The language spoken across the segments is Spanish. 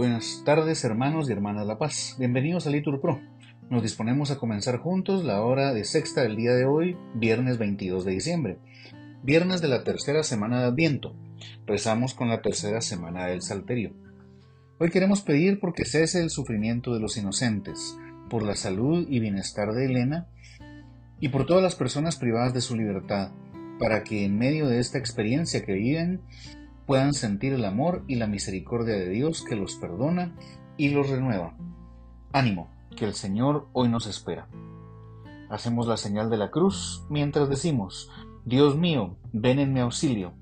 Buenas tardes hermanos y hermanas La Paz. Bienvenidos a Litur Pro. Nos disponemos a comenzar juntos la hora de sexta del día de hoy, viernes 22 de diciembre. Viernes de la tercera semana de Adviento. Rezamos con la tercera semana del Salterio. Hoy queremos pedir porque cese el sufrimiento de los inocentes, por la salud y bienestar de Elena y por todas las personas privadas de su libertad, para que en medio de esta experiencia que viven puedan sentir el amor y la misericordia de Dios que los perdona y los renueva. Ánimo, que el Señor hoy nos espera. Hacemos la señal de la cruz mientras decimos, Dios mío, ven en mi auxilio.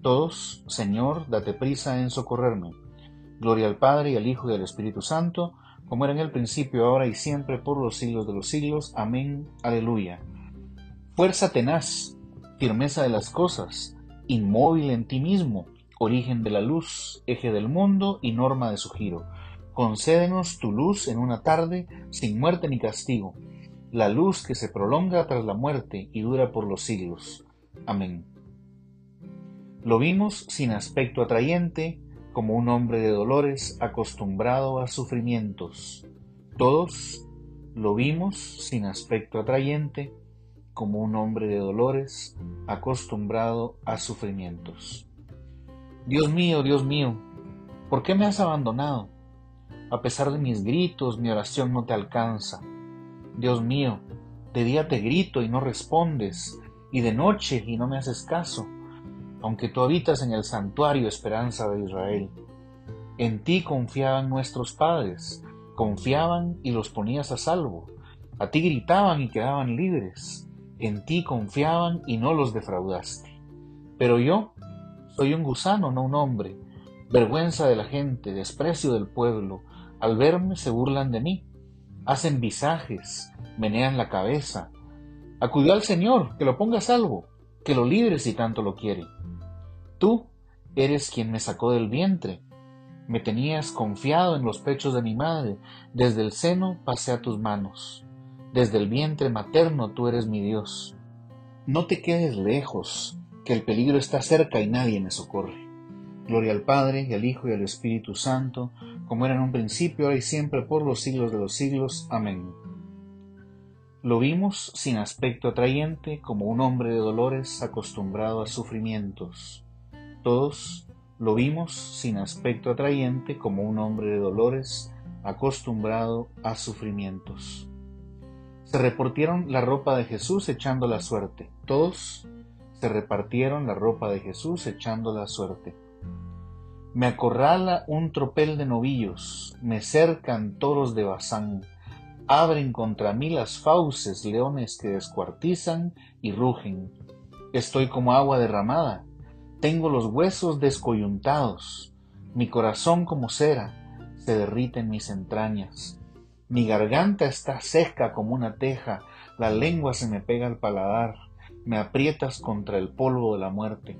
Todos, Señor, date prisa en socorrerme. Gloria al Padre y al Hijo y al Espíritu Santo, como era en el principio, ahora y siempre, por los siglos de los siglos. Amén. Aleluya. Fuerza tenaz, firmeza de las cosas, inmóvil en ti mismo, origen de la luz, eje del mundo y norma de su giro. Concédenos tu luz en una tarde sin muerte ni castigo, la luz que se prolonga tras la muerte y dura por los siglos. Amén. Lo vimos sin aspecto atrayente, como un hombre de dolores acostumbrado a sufrimientos. Todos lo vimos sin aspecto atrayente, como un hombre de dolores, acostumbrado a sufrimientos. Dios mío, Dios mío, ¿por qué me has abandonado? A pesar de mis gritos, mi oración no te alcanza. Dios mío, de día te grito y no respondes, y de noche y no me haces caso, aunque tú habitas en el santuario esperanza de Israel. En ti confiaban nuestros padres, confiaban y los ponías a salvo. A ti gritaban y quedaban libres en ti confiaban y no los defraudaste. Pero yo soy un gusano, no un hombre, vergüenza de la gente, desprecio del pueblo. Al verme se burlan de mí, hacen visajes, menean la cabeza. Acudió al Señor, que lo ponga a salvo, que lo libre si tanto lo quiere. Tú eres quien me sacó del vientre. Me tenías confiado en los pechos de mi madre, desde el seno pasé a tus manos. Desde el vientre materno tú eres mi Dios. No te quedes lejos, que el peligro está cerca y nadie me socorre. Gloria al Padre, y al Hijo, y al Espíritu Santo, como era en un principio, ahora y siempre, por los siglos de los siglos. Amén. Lo vimos sin aspecto atrayente, como un hombre de dolores acostumbrado a sufrimientos. Todos lo vimos sin aspecto atrayente, como un hombre de dolores acostumbrado a sufrimientos. Se repartieron la ropa de Jesús echando la suerte. Todos se repartieron la ropa de Jesús echando la suerte. Me acorrala un tropel de novillos, me cercan toros de Bazán, abren contra mí las fauces leones que descuartizan y rugen. Estoy como agua derramada, tengo los huesos descoyuntados, mi corazón como cera, se derrite en mis entrañas. Mi garganta está seca como una teja, la lengua se me pega al paladar, me aprietas contra el polvo de la muerte.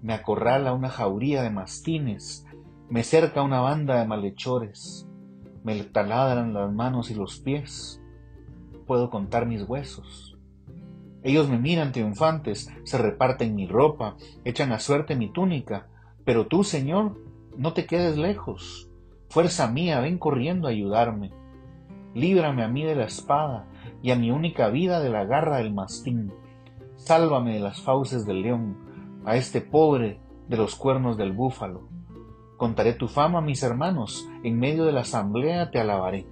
Me acorrala una jauría de mastines, me cerca una banda de malhechores, me taladran las manos y los pies. Puedo contar mis huesos. Ellos me miran triunfantes, se reparten mi ropa, echan a suerte mi túnica, pero tú, Señor, no te quedes lejos. Fuerza mía, ven corriendo a ayudarme líbrame a mí de la espada y a mi única vida de la garra del mastín. Sálvame de las fauces del león, a este pobre de los cuernos del búfalo. Contaré tu fama a mis hermanos, en medio de la asamblea te alabaré.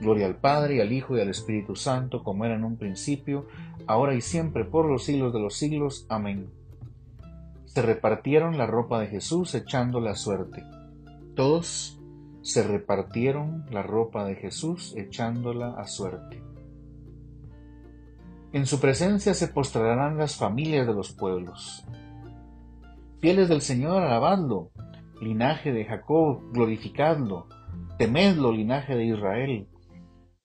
Gloria al Padre, y al Hijo, y al Espíritu Santo, como era en un principio, ahora y siempre, por los siglos de los siglos. Amén. Se repartieron la ropa de Jesús echando la suerte. Todos se repartieron la ropa de Jesús echándola a suerte. En su presencia se postrarán las familias de los pueblos. Fieles del Señor, alabadlo. Linaje de Jacob, glorificadlo. Temedlo, linaje de Israel.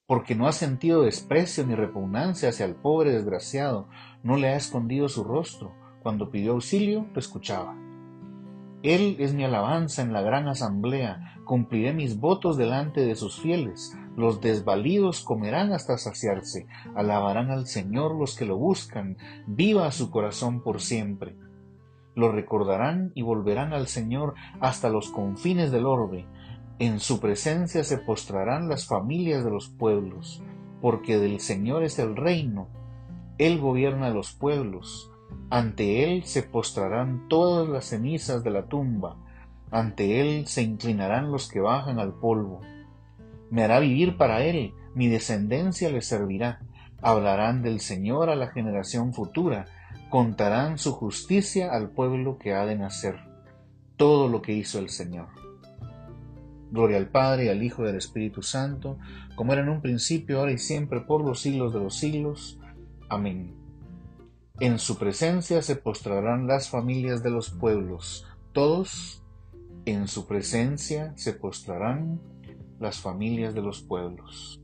Porque no ha sentido desprecio ni repugnancia hacia el pobre desgraciado, no le ha escondido su rostro. Cuando pidió auxilio, lo escuchaba. Él es mi alabanza en la gran asamblea, cumpliré mis votos delante de sus fieles. Los desvalidos comerán hasta saciarse, alabarán al Señor los que lo buscan, viva su corazón por siempre. lo recordarán y volverán al Señor hasta los confines del orbe. En su presencia se postrarán las familias de los pueblos, porque del Señor es el reino. Él gobierna los pueblos. Ante Él se postrarán todas las cenizas de la tumba. Ante Él se inclinarán los que bajan al polvo. Me hará vivir para Él, mi descendencia le servirá. Hablarán del Señor a la generación futura contarán su justicia al pueblo que ha de nacer, todo lo que hizo el Señor. Gloria al Padre, al Hijo y al Espíritu Santo, como era en un principio, ahora y siempre, por los siglos de los siglos. Amén. En su presencia se postrarán las familias de los pueblos, todos en su presencia se postrarán las familias de los pueblos.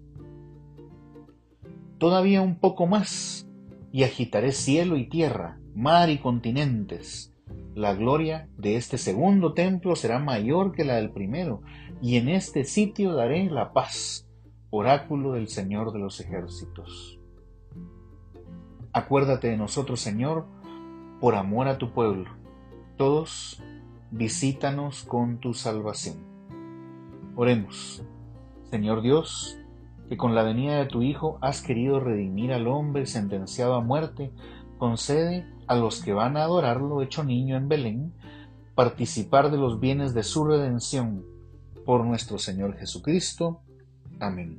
Todavía un poco más, y agitaré cielo y tierra, mar y continentes. La gloria de este segundo templo será mayor que la del primero, y en este sitio daré la paz, oráculo del Señor de los ejércitos. Acuérdate de nosotros, Señor, por amor a tu pueblo. Todos visítanos con tu salvación. Oremos. Señor Dios, que con la venida de tu Hijo has querido redimir al hombre sentenciado a muerte, concede a los que van a adorarlo hecho niño en Belén, participar de los bienes de su redención por nuestro Señor Jesucristo. Amén.